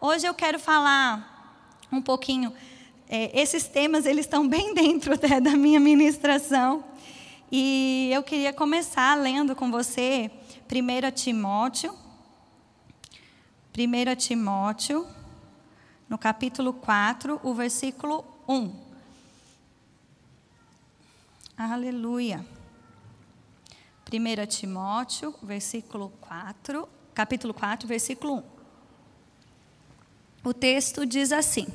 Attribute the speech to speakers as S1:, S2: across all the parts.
S1: Hoje eu quero falar um pouquinho. É, esses temas eles estão bem dentro até da minha ministração. E eu queria começar lendo com você 1 Timóteo. 1 Timóteo, no capítulo 4, o versículo 1. Aleluia. 1 Timóteo, versículo 4, capítulo 4, versículo 1. O texto diz assim: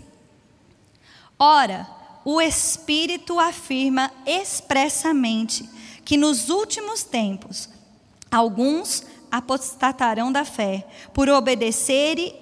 S1: Ora, o Espírito afirma expressamente que nos últimos tempos alguns apostatarão da fé por obedecerem,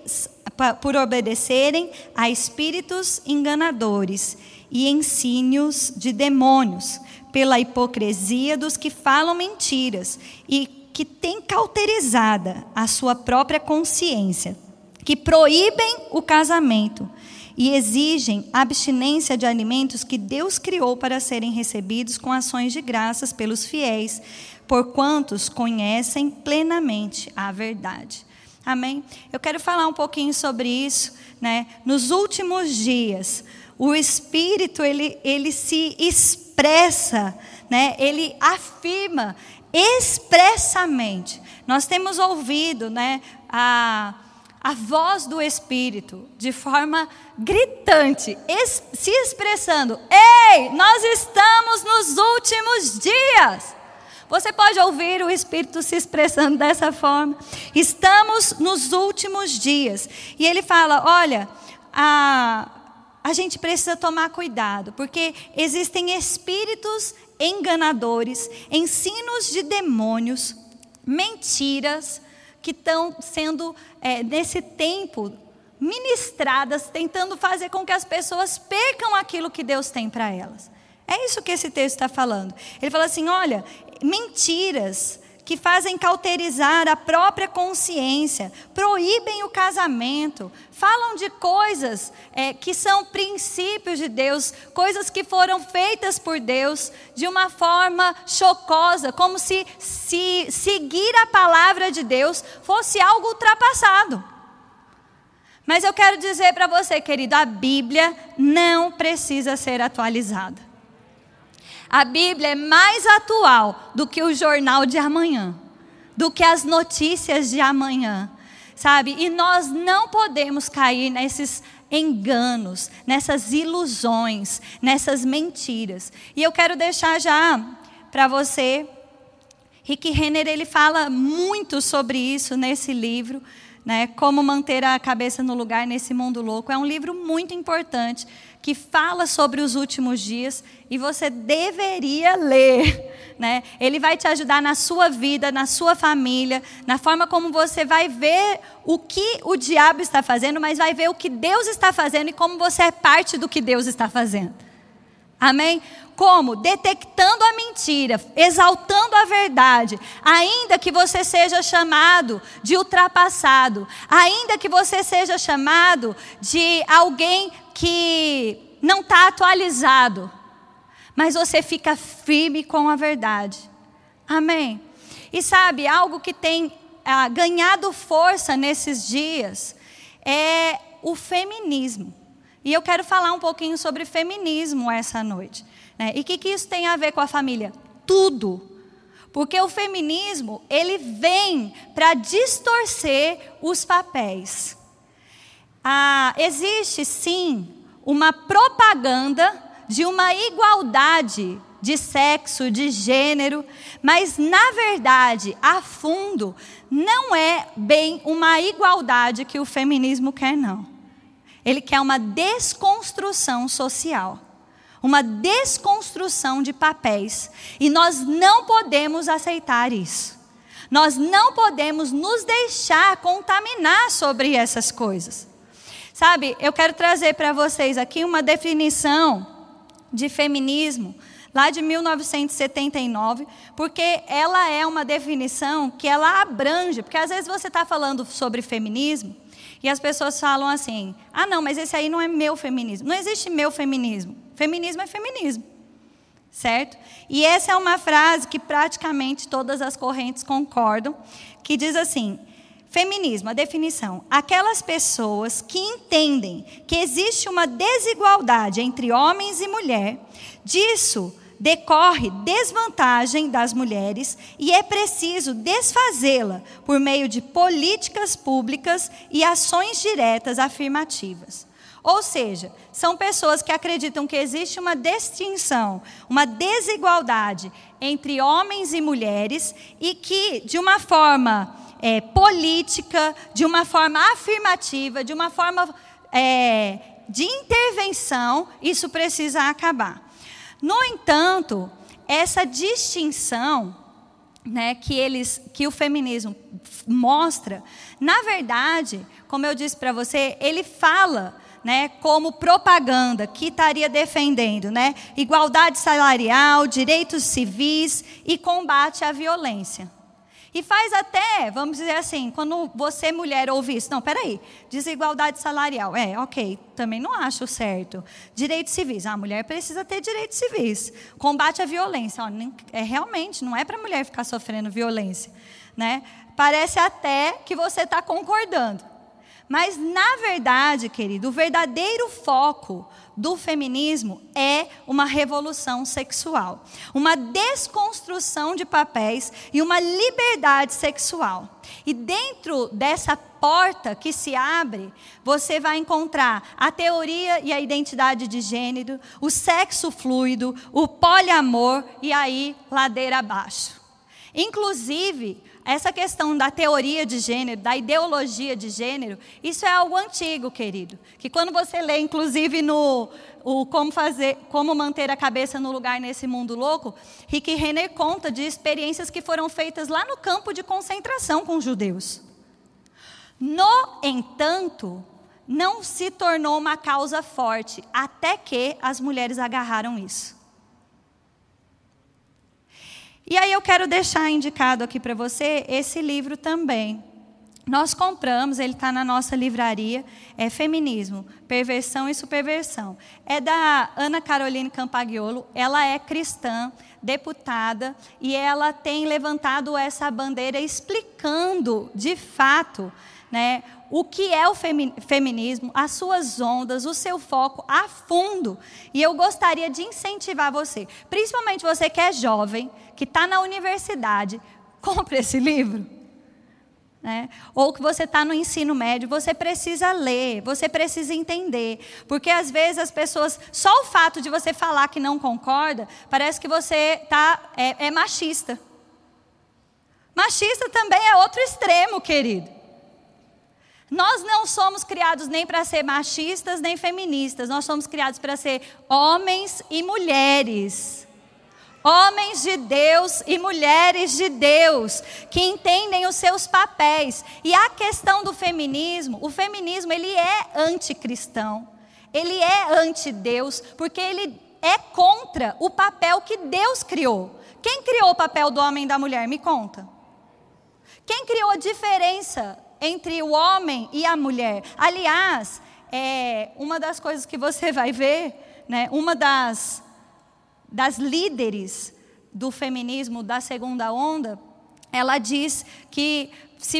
S1: por obedecerem a espíritos enganadores e ensínios de demônios, pela hipocrisia dos que falam mentiras e que têm cauterizada a sua própria consciência, que proíbem o casamento e exigem abstinência de alimentos que Deus criou para serem recebidos com ações de graças pelos fiéis, por quantos conhecem plenamente a verdade. Amém? Eu quero falar um pouquinho sobre isso, né? Nos últimos dias, o Espírito ele, ele se expressa, né? Ele afirma expressamente. Nós temos ouvido, né? A a voz do Espírito de forma gritante, se expressando: Ei, nós estamos nos últimos dias. Você pode ouvir o Espírito se expressando dessa forma. Estamos nos últimos dias. E ele fala: olha, a, a gente precisa tomar cuidado, porque existem espíritos enganadores, ensinos de demônios, mentiras que estão sendo, é, nesse tempo, ministradas, tentando fazer com que as pessoas percam aquilo que Deus tem para elas. É isso que esse texto está falando. Ele fala assim: olha, mentiras que fazem cauterizar a própria consciência, proíbem o casamento, falam de coisas é, que são princípios de Deus, coisas que foram feitas por Deus de uma forma chocosa, como se, se seguir a palavra de Deus fosse algo ultrapassado. Mas eu quero dizer para você, querido, a Bíblia não precisa ser atualizada. A Bíblia é mais atual do que o jornal de amanhã, do que as notícias de amanhã, sabe? E nós não podemos cair nesses enganos, nessas ilusões, nessas mentiras. E eu quero deixar já para você, Rick Renner, ele fala muito sobre isso nesse livro, né? Como manter a cabeça no lugar nesse mundo louco. É um livro muito importante que fala sobre os últimos dias e você deveria ler. Né? Ele vai te ajudar na sua vida, na sua família, na forma como você vai ver o que o diabo está fazendo, mas vai ver o que Deus está fazendo e como você é parte do que Deus está fazendo. Amém? Como? Detectando a mentira, exaltando a verdade, ainda que você seja chamado de ultrapassado, ainda que você seja chamado de alguém que não está atualizado, mas você fica firme com a verdade. Amém? E sabe, algo que tem ah, ganhado força nesses dias é o feminismo. E eu quero falar um pouquinho sobre feminismo essa noite. Né? E o que, que isso tem a ver com a família? Tudo. Porque o feminismo, ele vem para distorcer os papéis. Ah, existe sim uma propaganda de uma igualdade de sexo, de gênero, mas na verdade, a fundo, não é bem uma igualdade que o feminismo quer, não. Ele quer uma desconstrução social, uma desconstrução de papéis, e nós não podemos aceitar isso. Nós não podemos nos deixar contaminar sobre essas coisas. Sabe, eu quero trazer para vocês aqui uma definição de feminismo lá de 1979, porque ela é uma definição que ela abrange, porque às vezes você está falando sobre feminismo e as pessoas falam assim: ah, não, mas esse aí não é meu feminismo. Não existe meu feminismo. Feminismo é feminismo. Certo? E essa é uma frase que praticamente todas as correntes concordam, que diz assim: Feminismo, a definição: aquelas pessoas que entendem que existe uma desigualdade entre homens e mulher, disso decorre desvantagem das mulheres e é preciso desfazê-la por meio de políticas públicas e ações diretas afirmativas. Ou seja, são pessoas que acreditam que existe uma distinção, uma desigualdade entre homens e mulheres e que, de uma forma é, política, de uma forma afirmativa, de uma forma é, de intervenção, isso precisa acabar. No entanto, essa distinção né, que, eles, que o feminismo mostra, na verdade, como eu disse para você, ele fala né, como propaganda que estaria defendendo né, igualdade salarial, direitos civis e combate à violência. E faz até, vamos dizer assim, quando você, mulher, ouve isso, não, peraí, desigualdade salarial. É, ok, também não acho certo. Direitos civis, a mulher precisa ter direitos civis. Combate à violência, é, realmente, não é para a mulher ficar sofrendo violência. Né? Parece até que você está concordando. Mas, na verdade, querido, o verdadeiro foco do feminismo é uma revolução sexual, uma desconstrução de papéis e uma liberdade sexual. E dentro dessa porta que se abre, você vai encontrar a teoria e a identidade de gênero, o sexo fluido, o poliamor e aí ladeira abaixo. Inclusive, essa questão da teoria de gênero, da ideologia de gênero, isso é algo antigo, querido. Que quando você lê, inclusive, no o como fazer, como manter a cabeça no lugar nesse mundo louco, Rick Renner conta de experiências que foram feitas lá no campo de concentração com judeus. No entanto, não se tornou uma causa forte até que as mulheres agarraram isso. E aí eu quero deixar indicado aqui para você esse livro também. Nós compramos, ele está na nossa livraria, é Feminismo, Perversão e Superversão. É da Ana Caroline Campagnolo, ela é cristã, deputada, e ela tem levantado essa bandeira explicando, de fato, né, o que é o feminismo, as suas ondas, o seu foco a fundo. E eu gostaria de incentivar você, principalmente você que é jovem, que está na universidade, compre esse livro. Né? Ou que você está no ensino médio, você precisa ler, você precisa entender. Porque às vezes as pessoas, só o fato de você falar que não concorda, parece que você tá, é, é machista. Machista também é outro extremo, querido. Nós não somos criados nem para ser machistas nem feministas, nós somos criados para ser homens e mulheres Homens de Deus e mulheres de Deus que entendem os seus papéis. E a questão do feminismo, o feminismo ele é anticristão. Ele é anti-Deus, porque ele é contra o papel que Deus criou. Quem criou o papel do homem e da mulher? Me conta. Quem criou a diferença entre o homem e a mulher? Aliás, é, uma das coisas que você vai ver, né, uma das das líderes do feminismo da segunda onda, ela diz que, se,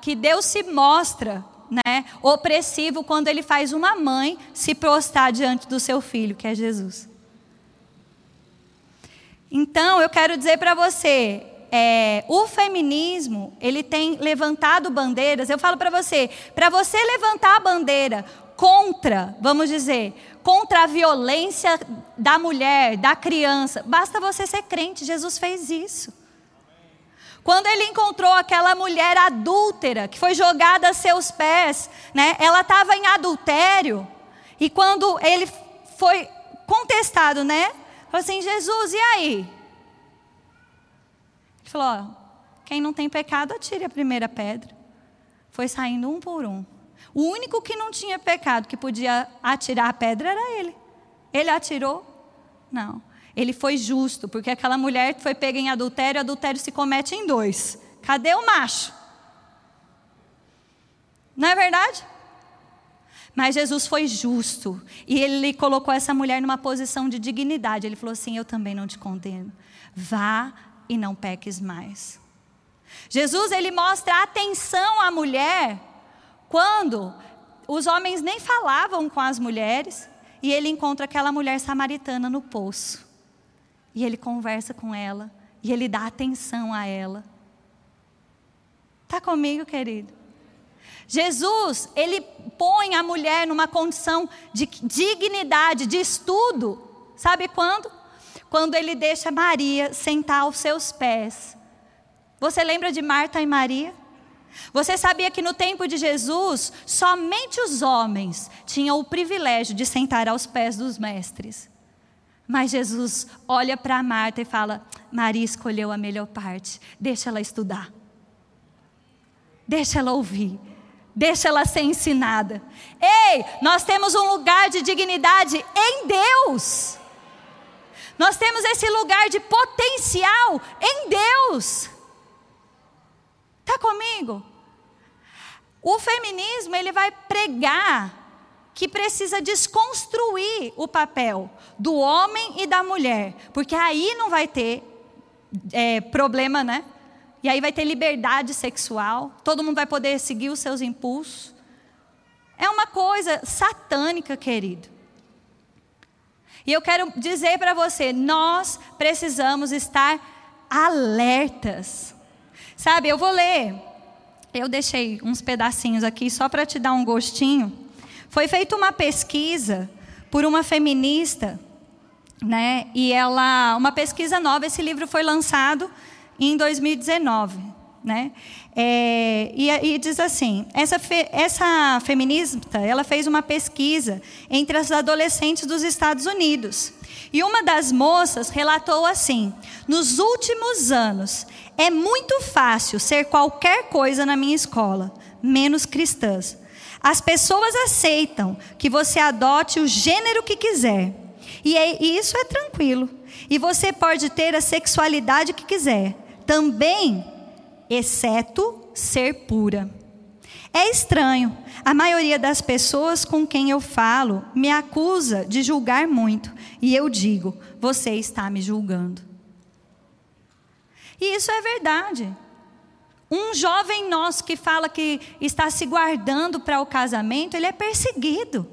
S1: que Deus se mostra né, opressivo quando ele faz uma mãe se prostrar diante do seu filho, que é Jesus. Então, eu quero dizer para você, é, o feminismo, ele tem levantado bandeiras. Eu falo para você, para você levantar a bandeira contra, vamos dizer, contra a violência da mulher, da criança. Basta você ser crente, Jesus fez isso. Quando ele encontrou aquela mulher adúltera que foi jogada a seus pés, né? Ela estava em adultério. E quando ele foi contestado, né? Falou assim: Jesus, e aí? Falou: ó, quem não tem pecado, atire a primeira pedra. Foi saindo um por um. O único que não tinha pecado, que podia atirar a pedra, era ele. Ele atirou? Não. Ele foi justo, porque aquela mulher foi pega em adultério, adultério se comete em dois. Cadê o macho? Não é verdade? Mas Jesus foi justo e ele colocou essa mulher numa posição de dignidade. Ele falou assim: Eu também não te condeno. Vá e não peques mais. Jesus ele mostra atenção à mulher quando os homens nem falavam com as mulheres e ele encontra aquela mulher samaritana no poço. E ele conversa com ela e ele dá atenção a ela. Tá comigo, querido? Jesus, ele põe a mulher numa condição de dignidade, de estudo. Sabe quando? Quando ele deixa Maria sentar aos seus pés. Você lembra de Marta e Maria? Você sabia que no tempo de Jesus, somente os homens tinham o privilégio de sentar aos pés dos mestres. Mas Jesus olha para Marta e fala: Maria escolheu a melhor parte, deixa ela estudar, deixa ela ouvir, deixa ela ser ensinada. Ei, nós temos um lugar de dignidade em Deus. Nós temos esse lugar de potencial em Deus. Está comigo? O feminismo ele vai pregar que precisa desconstruir o papel do homem e da mulher, porque aí não vai ter é, problema, né? E aí vai ter liberdade sexual, todo mundo vai poder seguir os seus impulsos. É uma coisa satânica, querido. E eu quero dizer para você, nós precisamos estar alertas. Sabe, eu vou ler. Eu deixei uns pedacinhos aqui só para te dar um gostinho. Foi feita uma pesquisa por uma feminista, né? E ela, uma pesquisa nova. Esse livro foi lançado em 2019, né? É, e, e, diz assim: essa, fe, essa feminista ela fez uma pesquisa entre as adolescentes dos Estados Unidos. E uma das moças relatou assim: Nos últimos anos, é muito fácil ser qualquer coisa na minha escola, menos cristãs. As pessoas aceitam que você adote o gênero que quiser. E, é, e isso é tranquilo. E você pode ter a sexualidade que quiser. Também, exceto ser pura. É estranho. A maioria das pessoas com quem eu falo me acusa de julgar muito. E eu digo: você está me julgando. E isso é verdade. Um jovem nosso que fala que está se guardando para o casamento, ele é perseguido.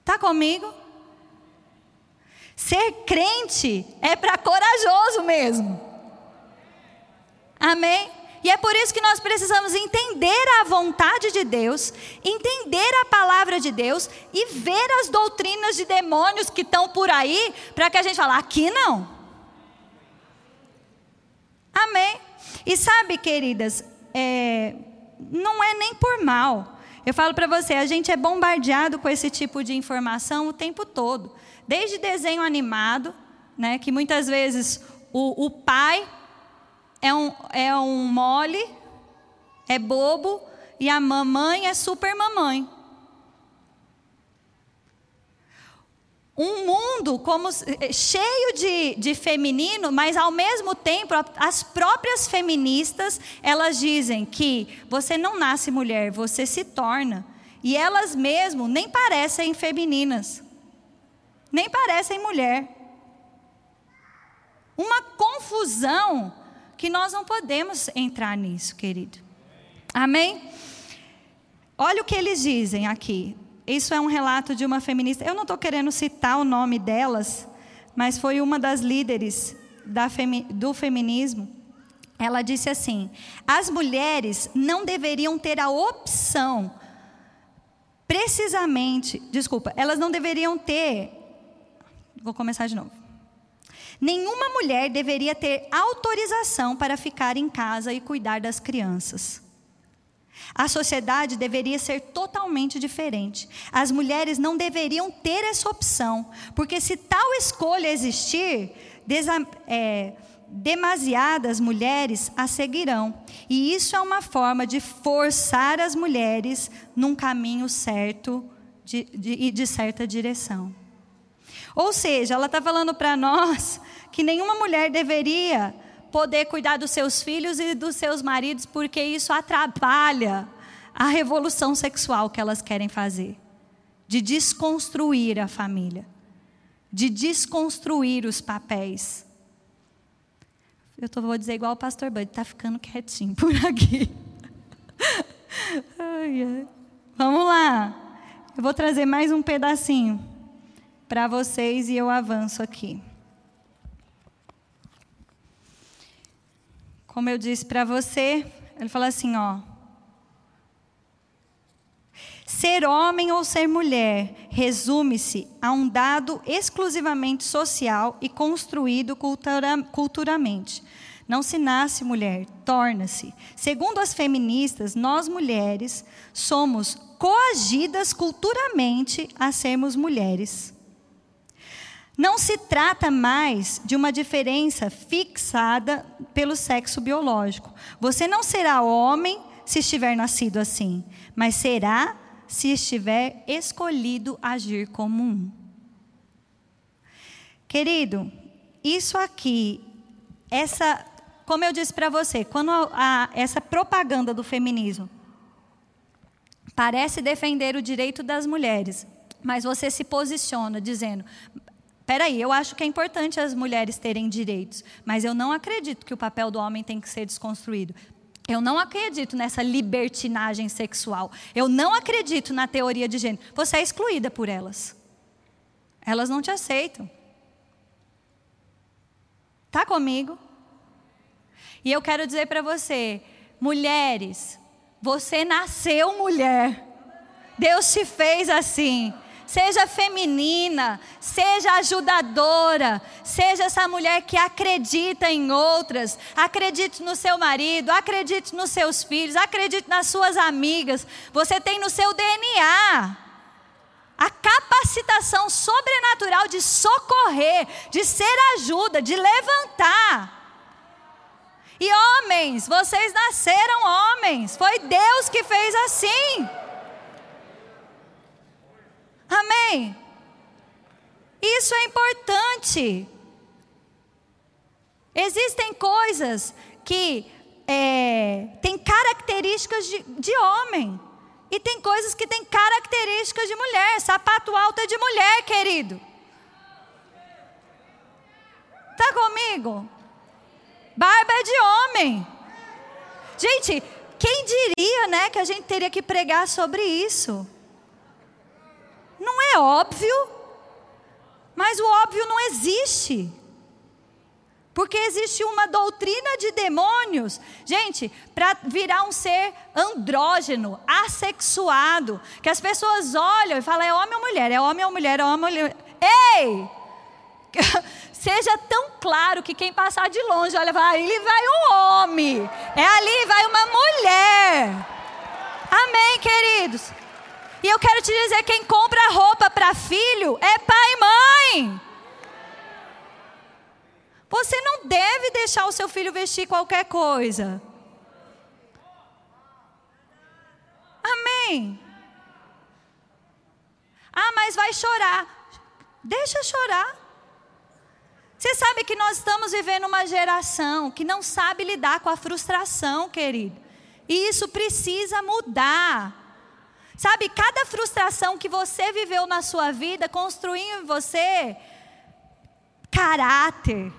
S1: Está comigo? Ser crente é para corajoso mesmo. Amém? E é por isso que nós precisamos entender a vontade de Deus, entender a palavra de Deus e ver as doutrinas de demônios que estão por aí, para que a gente fale, aqui não. Amém? E sabe, queridas, é, não é nem por mal. Eu falo para você, a gente é bombardeado com esse tipo de informação o tempo todo. Desde desenho animado, né, que muitas vezes o, o pai é um, é um mole, é bobo, e a mamãe é super mamãe. Um mundo como eh, cheio de, de feminino, mas ao mesmo tempo as próprias feministas elas dizem que você não nasce mulher, você se torna. E elas mesmo nem parecem femininas, nem parecem mulher. Uma confusão que nós não podemos entrar nisso, querido. Amém? Olha o que eles dizem aqui. Isso é um relato de uma feminista. Eu não estou querendo citar o nome delas, mas foi uma das líderes femi do feminismo. Ela disse assim: as mulheres não deveriam ter a opção, precisamente, desculpa, elas não deveriam ter. Vou começar de novo. Nenhuma mulher deveria ter autorização para ficar em casa e cuidar das crianças. A sociedade deveria ser totalmente diferente. As mulheres não deveriam ter essa opção, porque se tal escolha existir, é, demasiadas mulheres a seguirão. E isso é uma forma de forçar as mulheres num caminho certo e de, de certa direção. Ou seja, ela está falando para nós que nenhuma mulher deveria poder cuidar dos seus filhos e dos seus maridos, porque isso atrapalha a revolução sexual que elas querem fazer de desconstruir a família, de desconstruir os papéis. Eu tô, vou dizer igual o pastor Bud, tá ficando quietinho por aqui. Vamos lá. Eu vou trazer mais um pedacinho para vocês e eu avanço aqui. Como eu disse para você, ele fala assim, ó. Ser homem ou ser mulher resume-se a um dado exclusivamente social e construído cultura, culturalmente. Não se nasce mulher, torna-se. Segundo as feministas, nós mulheres somos coagidas culturalmente a sermos mulheres. Não se trata mais de uma diferença fixada pelo sexo biológico. Você não será homem se estiver nascido assim, mas será se estiver escolhido agir como um. Querido, isso aqui, essa, como eu disse para você, quando a, a, essa propaganda do feminismo parece defender o direito das mulheres, mas você se posiciona dizendo: Peraí, eu acho que é importante as mulheres terem direitos, mas eu não acredito que o papel do homem tem que ser desconstruído. Eu não acredito nessa libertinagem sexual. Eu não acredito na teoria de gênero. Você é excluída por elas. Elas não te aceitam. Tá comigo? E eu quero dizer para você, mulheres, você nasceu mulher. Deus te fez assim seja feminina, seja ajudadora, seja essa mulher que acredita em outras, acredite no seu marido, acredite nos seus filhos, acredite nas suas amigas. Você tem no seu DNA a capacitação sobrenatural de socorrer, de ser ajuda, de levantar. E homens, vocês nasceram homens, foi Deus que fez assim. Amém? Isso é importante. Existem coisas que é, têm características de, de homem. E tem coisas que têm características de mulher. Sapato alto é de mulher, querido. Está comigo? Barba é de homem. Gente, quem diria, né, que a gente teria que pregar sobre isso? Não é óbvio, mas o óbvio não existe. Porque existe uma doutrina de demônios, gente, para virar um ser andrógeno, assexuado, que as pessoas olham e falam: é homem ou mulher, é homem ou mulher, é homem ou mulher. Ei! Seja tão claro que quem passar de longe, olha, vai, ali vai um homem, é ali vai uma mulher. Amém, queridos? E eu quero te dizer: quem compra roupa para filho é pai e mãe. Você não deve deixar o seu filho vestir qualquer coisa. Amém. Ah, mas vai chorar. Deixa chorar. Você sabe que nós estamos vivendo uma geração que não sabe lidar com a frustração, querido. E isso precisa mudar. Sabe, cada frustração que você viveu na sua vida construiu em você caráter,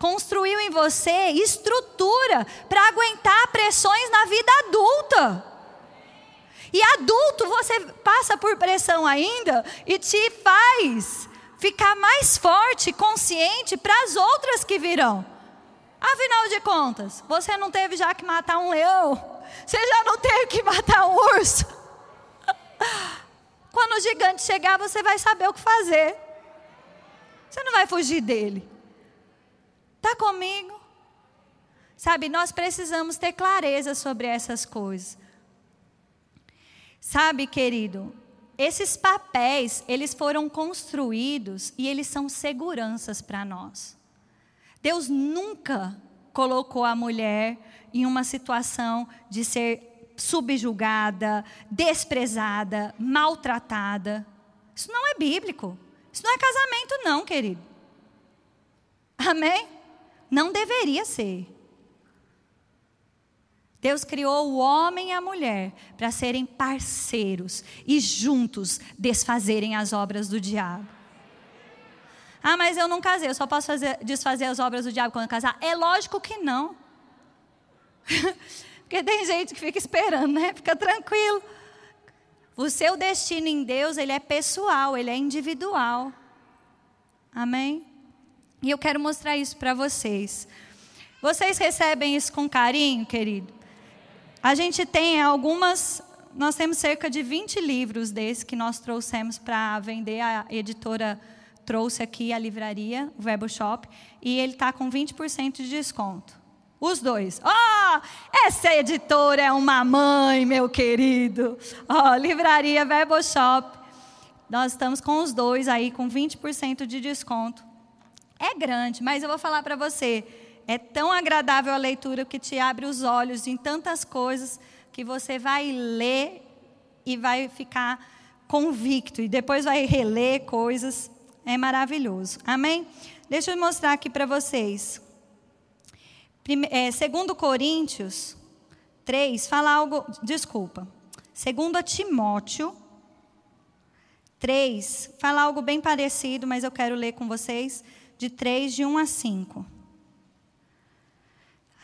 S1: construiu em você estrutura para aguentar pressões na vida adulta. E adulto, você passa por pressão ainda e te faz ficar mais forte, consciente para as outras que virão. Afinal de contas, você não teve já que matar um leão, você já não teve que matar um urso. Quando o gigante chegar, você vai saber o que fazer. Você não vai fugir dele. Está comigo? Sabe, nós precisamos ter clareza sobre essas coisas. Sabe, querido, esses papéis, eles foram construídos e eles são seguranças para nós. Deus nunca colocou a mulher em uma situação de ser subjugada, desprezada, maltratada. Isso não é bíblico. Isso não é casamento, não, querido. Amém? Não deveria ser. Deus criou o homem e a mulher para serem parceiros e juntos desfazerem as obras do diabo. Ah, mas eu não casei, eu só posso fazer, desfazer as obras do diabo quando casar? É lógico que não. Porque tem gente que fica esperando, né? Fica tranquilo. O seu destino em Deus, ele é pessoal, ele é individual. Amém? E eu quero mostrar isso para vocês. Vocês recebem isso com carinho, querido? A gente tem algumas, nós temos cerca de 20 livros desses que nós trouxemos para vender. A editora trouxe aqui a livraria, o Verbo Shop, e ele está com 20% de desconto. Os dois. Oh, essa editora é uma mãe, meu querido. Ó, oh, livraria Verbo Shop. Nós estamos com os dois aí com 20% de desconto. É grande, mas eu vou falar para você é tão agradável a leitura que te abre os olhos em tantas coisas que você vai ler e vai ficar convicto e depois vai reler coisas. É maravilhoso. Amém? Deixa eu mostrar aqui para vocês. É, segundo Coríntios 3, fala algo, desculpa. Segundo Timóteo 3, fala algo bem parecido, mas eu quero ler com vocês, de 3, de 1 a 5.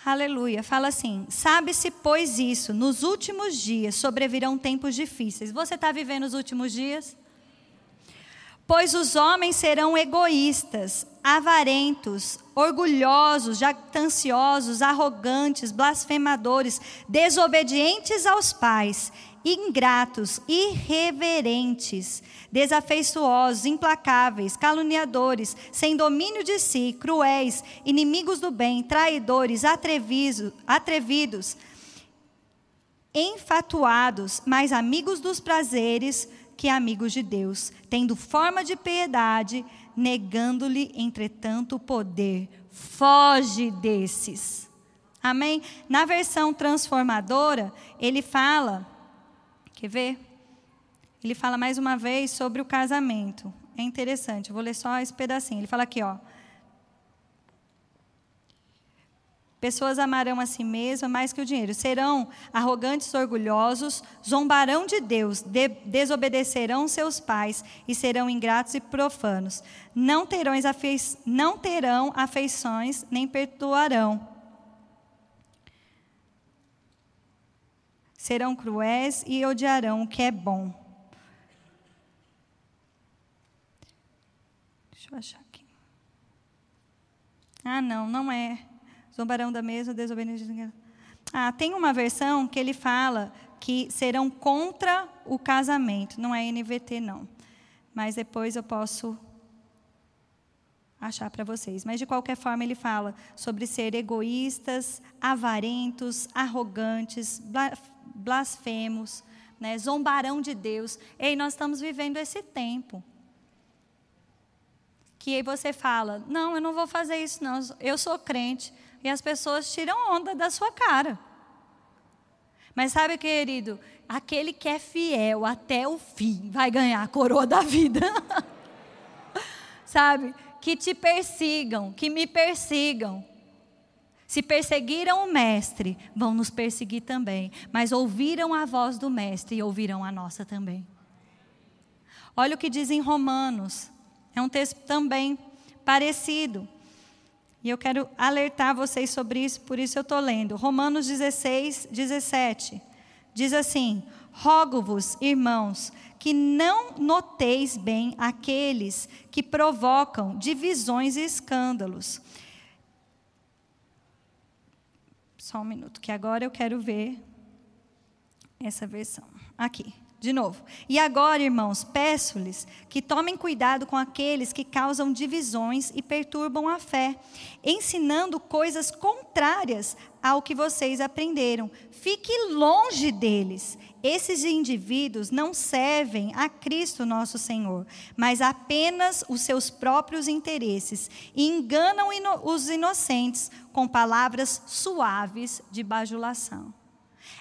S1: Aleluia. Fala assim: Sabe-se, pois, isso, nos últimos dias sobrevirão tempos difíceis. Você está vivendo os últimos dias? Pois os homens serão egoístas, avarentos, orgulhosos, jactanciosos, arrogantes, blasfemadores, desobedientes aos pais, ingratos, irreverentes, desafeiçoosos, implacáveis, caluniadores, sem domínio de si, cruéis, inimigos do bem, traidores, atrevidos, atrevidos enfatuados, mais amigos dos prazeres que amigos de Deus, tendo forma de piedade, negando-lhe, entretanto, o poder. Foge desses. Amém? Na versão transformadora, ele fala Quer ver? Ele fala mais uma vez sobre o casamento. É interessante, vou ler só esse pedacinho. Ele fala aqui, ó. Pessoas amarão a si mesmas mais que o dinheiro. Serão arrogantes, orgulhosos, zombarão de Deus, de, desobedecerão seus pais e serão ingratos e profanos. Não terão, não terão afeições, nem perdoarão serão cruéis e odiarão o que é bom. Deixa eu achar aqui. Ah, não, não é. Zombarão da mesma, desobediência. Ah, tem uma versão que ele fala que serão contra o casamento. Não é NVT, não. Mas depois eu posso achar para vocês. Mas, de qualquer forma, ele fala sobre ser egoístas, avarentos, arrogantes, blasfemos, né, zombarão de Deus. Ei, nós estamos vivendo esse tempo. Que aí você fala: Não, eu não vou fazer isso, não. Eu sou crente. E as pessoas tiram onda da sua cara. Mas sabe, querido, aquele que é fiel até o fim vai ganhar a coroa da vida. sabe? Que te persigam, que me persigam. Se perseguiram o Mestre, vão nos perseguir também. Mas ouviram a voz do Mestre e ouvirão a nossa também. Olha o que diz em Romanos. É um texto também parecido. E eu quero alertar vocês sobre isso, por isso eu estou lendo. Romanos 16, 17. Diz assim: Rogo-vos, irmãos, que não noteis bem aqueles que provocam divisões e escândalos Só um minuto, que agora eu quero ver essa versão. Aqui, de novo. E agora, irmãos, peço-lhes que tomem cuidado com aqueles que causam divisões e perturbam a fé, ensinando coisas contrárias ao que vocês aprenderam. Fique longe deles. Esses indivíduos não servem a Cristo nosso Senhor, mas apenas os seus próprios interesses e enganam os inocentes com palavras suaves de bajulação.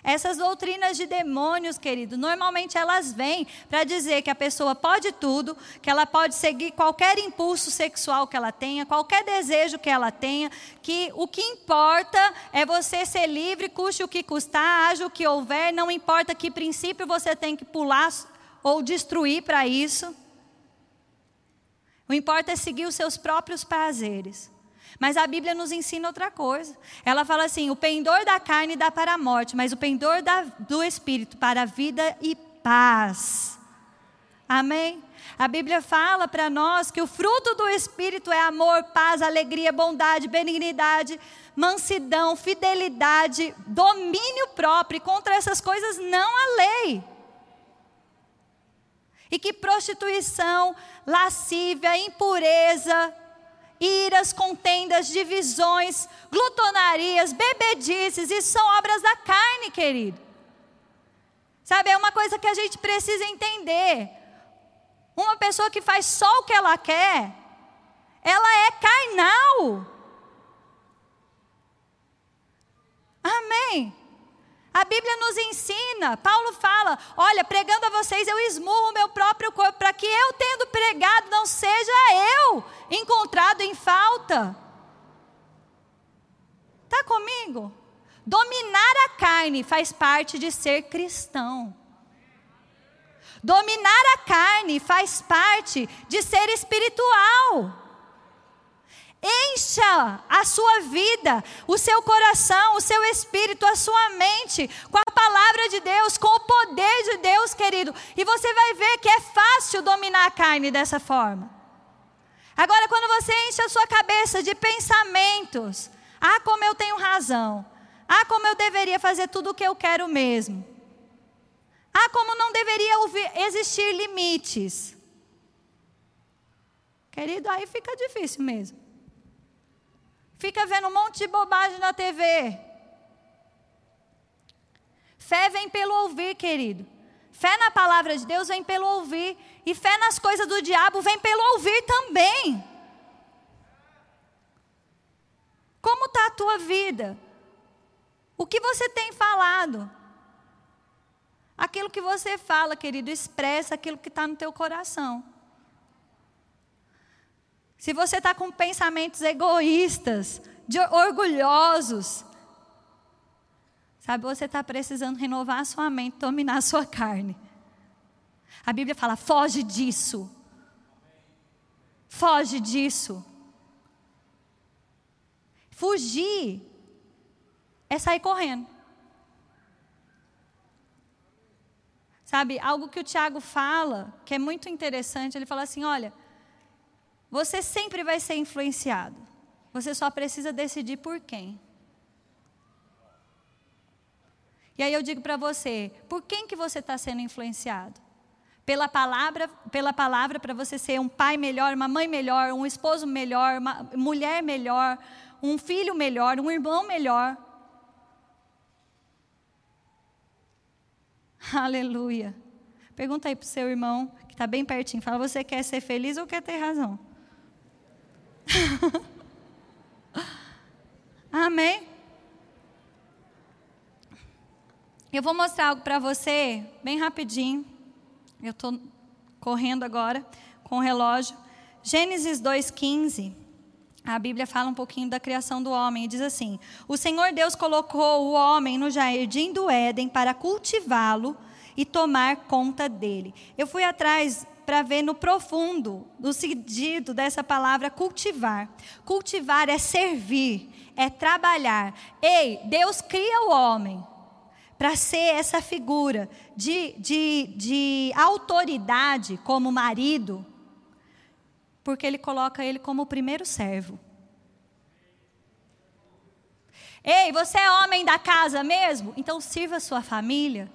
S1: Essas doutrinas de demônios, querido, normalmente elas vêm para dizer que a pessoa pode tudo, que ela pode seguir qualquer impulso sexual que ela tenha, qualquer desejo que ela tenha, que o que importa é você ser livre, custe o que custar, haja o que houver, não importa que princípio você tem que pular ou destruir para isso. O importa é seguir os seus próprios prazeres. Mas a Bíblia nos ensina outra coisa. Ela fala assim: o pendor da carne dá para a morte, mas o pendor da, do espírito para a vida e paz. Amém? A Bíblia fala para nós que o fruto do espírito é amor, paz, alegria, bondade, benignidade, mansidão, fidelidade, domínio próprio. E contra essas coisas não há lei. E que prostituição, lascívia, impureza, iras, contendas, divisões, glutonarias, bebedices, isso são obras da carne, querido. Sabe, é uma coisa que a gente precisa entender. Uma pessoa que faz só o que ela quer, ela é carnal. Amém. A Bíblia nos ensina, Paulo fala: olha, pregando a vocês, eu esmurro o meu próprio corpo, para que eu, tendo pregado, não seja eu encontrado em falta. Está comigo? Dominar a carne faz parte de ser cristão. Dominar a carne faz parte de ser espiritual. Encha a sua vida, o seu coração, o seu espírito, a sua mente com a palavra de Deus, com o poder de Deus, querido. E você vai ver que é fácil dominar a carne dessa forma. Agora, quando você enche a sua cabeça de pensamentos, ah, como eu tenho razão, ah, como eu deveria fazer tudo o que eu quero mesmo, ah, como não deveria existir limites. Querido, aí fica difícil mesmo. Fica vendo um monte de bobagem na TV. Fé vem pelo ouvir, querido. Fé na palavra de Deus vem pelo ouvir. E fé nas coisas do diabo vem pelo ouvir também. Como está a tua vida? O que você tem falado? Aquilo que você fala, querido, expressa aquilo que está no teu coração. Se você está com pensamentos egoístas, de orgulhosos, sabe, você está precisando renovar a sua mente, dominar a sua carne. A Bíblia fala: foge disso. Foge disso. Fugir é sair correndo. Sabe, algo que o Tiago fala, que é muito interessante, ele fala assim: olha, você sempre vai ser influenciado. Você só precisa decidir por quem. E aí eu digo para você, por quem que você está sendo influenciado? Pela palavra, pela palavra para você ser um pai melhor, uma mãe melhor, um esposo melhor, uma mulher melhor, um filho melhor, um irmão melhor. Aleluia. Pergunta aí para o seu irmão, que está bem pertinho. Fala, você quer ser feliz ou quer ter razão? Amém? Eu vou mostrar algo para você, bem rapidinho. Eu estou correndo agora com o relógio. Gênesis 2,15. A Bíblia fala um pouquinho da criação do homem e diz assim: O Senhor Deus colocou o homem no jardim do Éden para cultivá-lo e tomar conta dele. Eu fui atrás para ver no profundo o sentido dessa palavra cultivar. Cultivar é servir, é trabalhar. Ei, Deus cria o homem para ser essa figura de, de, de autoridade como marido, porque Ele coloca ele como o primeiro servo. Ei, você é homem da casa mesmo? Então sirva a sua família.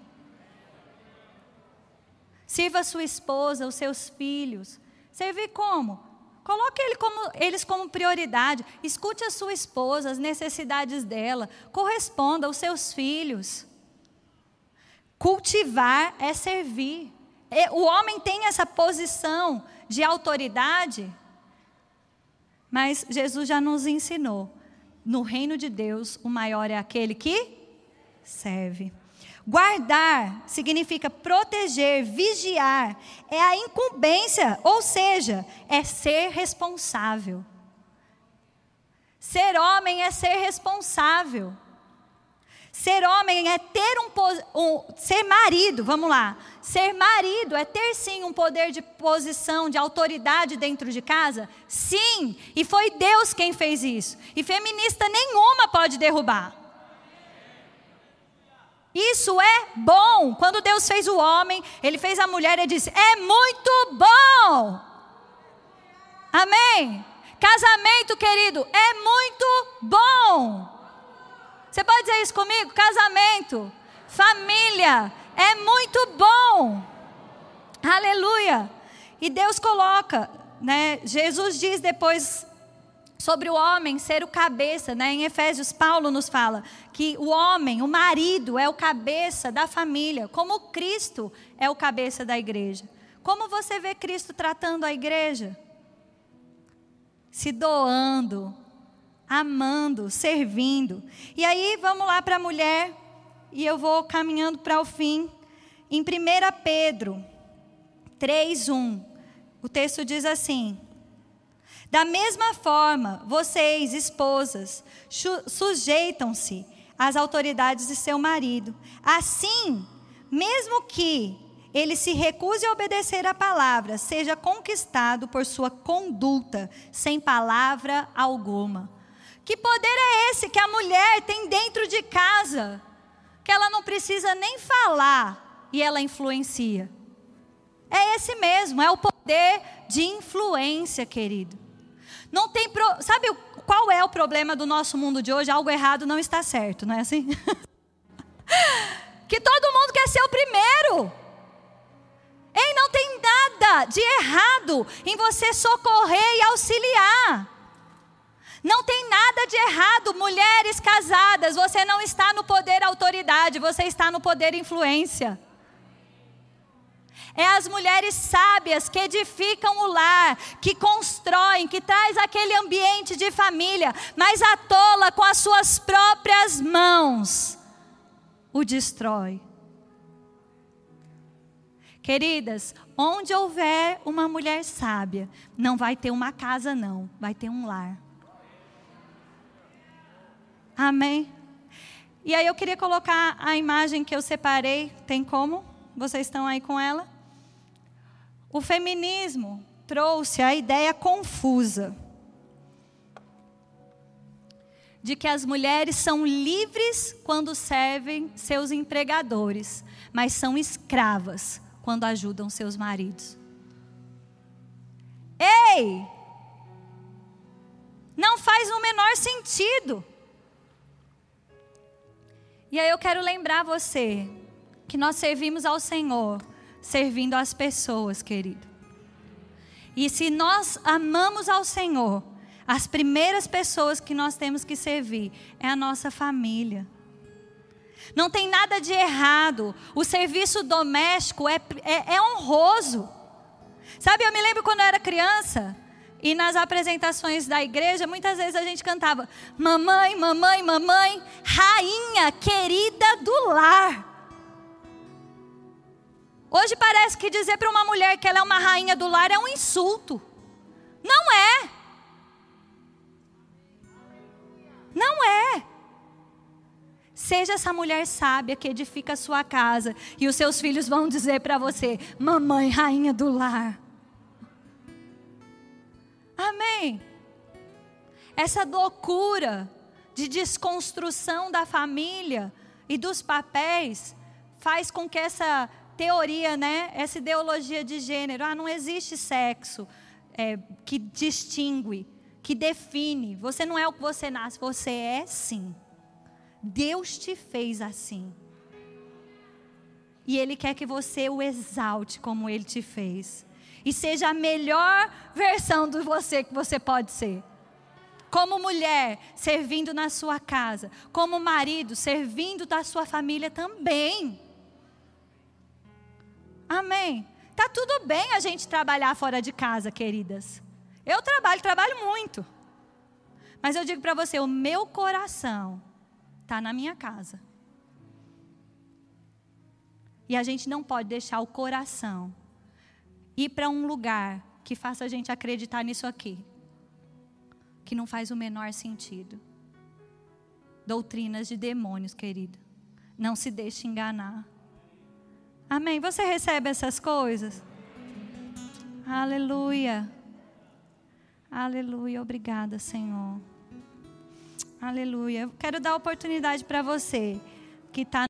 S1: Sirva sua esposa, os seus filhos. Servir como? Coloque ele como, eles como prioridade. Escute a sua esposa, as necessidades dela. Corresponda aos seus filhos. Cultivar é servir. O homem tem essa posição de autoridade, mas Jesus já nos ensinou. No reino de Deus, o maior é aquele que serve. Guardar significa proteger, vigiar, é a incumbência, ou seja, é ser responsável. Ser homem é ser responsável. Ser homem é ter um, um, ser marido, vamos lá. Ser marido é ter sim um poder de posição, de autoridade dentro de casa? Sim, e foi Deus quem fez isso. E feminista nenhuma pode derrubar. Isso é bom. Quando Deus fez o homem, ele fez a mulher e disse: "É muito bom". Amém. Casamento, querido, é muito bom. Você pode dizer isso comigo? Casamento, família, é muito bom. Aleluia. E Deus coloca, né? Jesus diz depois sobre o homem ser o cabeça, né? Em Efésios, Paulo nos fala que o homem, o marido, é o cabeça da família, como Cristo é o cabeça da igreja. Como você vê Cristo tratando a igreja? Se doando, amando, servindo. E aí vamos lá para a mulher, e eu vou caminhando para o fim. Em 1 Pedro 3:1, o texto diz assim: Da mesma forma, vocês, esposas, sujeitam-se às autoridades de seu marido. Assim, mesmo que ele se recuse a obedecer a palavra, seja conquistado por sua conduta, sem palavra alguma. Que poder é esse que a mulher tem dentro de casa? Que ela não precisa nem falar e ela influencia. É esse mesmo, é o poder de influência, querido. Não tem pro... sabe qual é o problema do nosso mundo de hoje? Algo errado não está certo, não é assim? que todo mundo quer ser o primeiro. Ei, não tem nada de errado em você socorrer e auxiliar. Não tem nada de errado, mulheres casadas, você não está no poder autoridade, você está no poder influência. É as mulheres sábias que edificam o lar, que constroem, que traz aquele ambiente de família, mas a tola com as suas próprias mãos o destrói. Queridas, onde houver uma mulher sábia, não vai ter uma casa não, vai ter um lar. Amém? E aí eu queria colocar a imagem que eu separei. Tem como? Vocês estão aí com ela? O feminismo trouxe a ideia confusa de que as mulheres são livres quando servem seus empregadores, mas são escravas quando ajudam seus maridos. Ei! Não faz o menor sentido. E aí eu quero lembrar você que nós servimos ao Senhor, servindo as pessoas, querido. E se nós amamos ao Senhor, as primeiras pessoas que nós temos que servir é a nossa família. Não tem nada de errado. O serviço doméstico é, é, é honroso. Sabe, eu me lembro quando eu era criança, e nas apresentações da igreja, muitas vezes a gente cantava: Mamãe, mamãe, mamãe, rainha querida do lar. Hoje parece que dizer para uma mulher que ela é uma rainha do lar é um insulto. Não é. Não é. Seja essa mulher sábia que edifica a sua casa e os seus filhos vão dizer para você: Mamãe, rainha do lar. Amém. Essa loucura de desconstrução da família e dos papéis faz com que essa teoria, né, essa ideologia de gênero, ah, não existe sexo é, que distingue, que define. Você não é o que você nasce, você é sim. Deus te fez assim. E Ele quer que você o exalte como Ele te fez e seja a melhor versão de você que você pode ser. Como mulher, servindo na sua casa, como marido, servindo da sua família também. Amém. Tá tudo bem a gente trabalhar fora de casa, queridas. Eu trabalho, trabalho muito. Mas eu digo para você, o meu coração está na minha casa. E a gente não pode deixar o coração ir para um lugar que faça a gente acreditar nisso aqui, que não faz o menor sentido. doutrinas de demônios, querido. Não se deixe enganar. Amém. Você recebe essas coisas? Aleluia. Aleluia. Obrigada, Senhor. Aleluia. Eu quero dar oportunidade para você que está